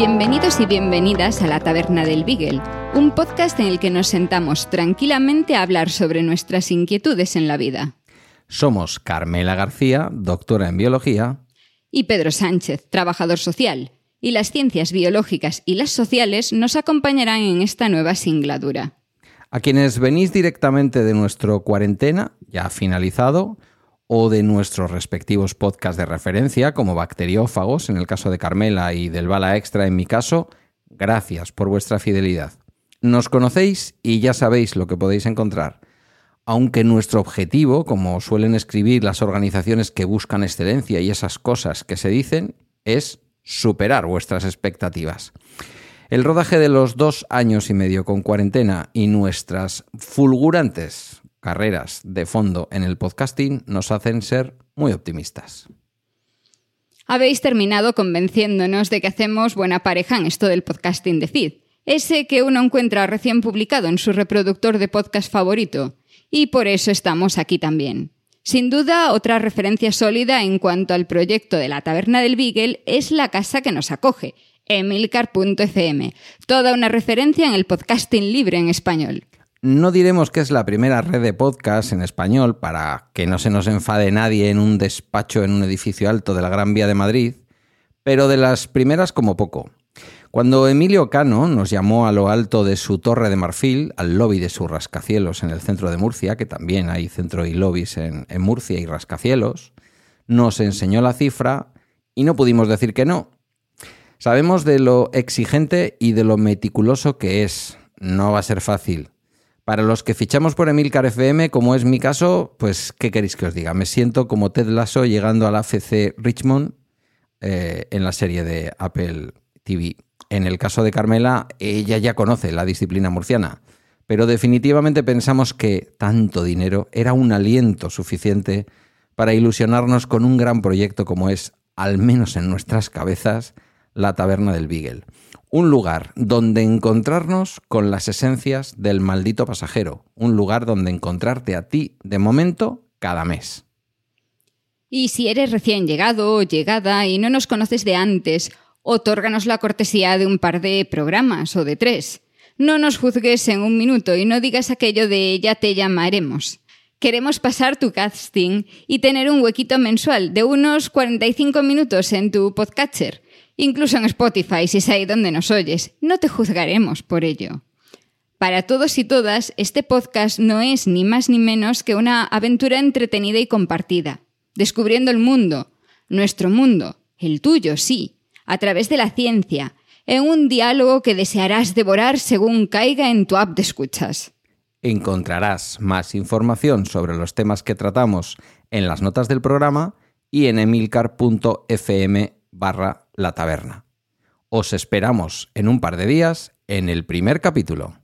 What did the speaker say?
Bienvenidos y bienvenidas a la Taberna del Beagle, un podcast en el que nos sentamos tranquilamente a hablar sobre nuestras inquietudes en la vida. Somos Carmela García, doctora en biología, Y Pedro Sánchez, trabajador social. Y las ciencias biológicas y las sociales nos acompañarán en esta nueva singladura. a quienes venís directamente de nuestro cuarentena, ya finalizado, o de nuestros respectivos podcasts de referencia, como Bacteriófagos, en el caso de Carmela, y del Bala Extra, en mi caso, gracias por vuestra fidelidad. Nos conocéis y ya sabéis lo que podéis encontrar. Aunque nuestro objetivo, como suelen escribir las organizaciones que buscan excelencia y esas cosas que se dicen, es superar vuestras expectativas. El rodaje de los dos años y medio con cuarentena y nuestras fulgurantes carreras de fondo en el podcasting nos hacen ser muy optimistas. Habéis terminado convenciéndonos de que hacemos buena pareja en esto del podcasting de feed, ese que uno encuentra recién publicado en su reproductor de podcast favorito, y por eso estamos aquí también. Sin duda, otra referencia sólida en cuanto al proyecto de la Taberna del Beagle es la casa que nos acoge, emilcar.fm, toda una referencia en el podcasting libre en español. No diremos que es la primera red de podcast en español para que no se nos enfade nadie en un despacho en un edificio alto de la Gran Vía de Madrid, pero de las primeras como poco. Cuando Emilio Cano nos llamó a lo alto de su torre de marfil, al lobby de sus rascacielos en el centro de Murcia, que también hay centro y lobbies en, en Murcia y rascacielos, nos enseñó la cifra y no pudimos decir que no. Sabemos de lo exigente y de lo meticuloso que es. No va a ser fácil. Para los que fichamos por Emilcar FM, como es mi caso, pues, ¿qué queréis que os diga? Me siento como Ted Lasso llegando al AFC Richmond eh, en la serie de Apple TV. En el caso de Carmela, ella ya conoce la disciplina murciana, pero definitivamente pensamos que tanto dinero era un aliento suficiente para ilusionarnos con un gran proyecto como es, al menos en nuestras cabezas, la Taberna del Beagle un lugar donde encontrarnos con las esencias del maldito pasajero, un lugar donde encontrarte a ti de momento cada mes. Y si eres recién llegado o llegada y no nos conoces de antes, otórganos la cortesía de un par de programas o de tres. No nos juzgues en un minuto y no digas aquello de ya te llamaremos. Queremos pasar tu casting y tener un huequito mensual de unos 45 minutos en tu podcatcher incluso en Spotify, si es ahí donde nos oyes. No te juzgaremos por ello. Para todos y todas, este podcast no es ni más ni menos que una aventura entretenida y compartida, descubriendo el mundo, nuestro mundo, el tuyo, sí, a través de la ciencia, en un diálogo que desearás devorar según caiga en tu app de escuchas. Encontrarás más información sobre los temas que tratamos en las notas del programa y en emilcar.fm barra la taberna. Os esperamos en un par de días en el primer capítulo.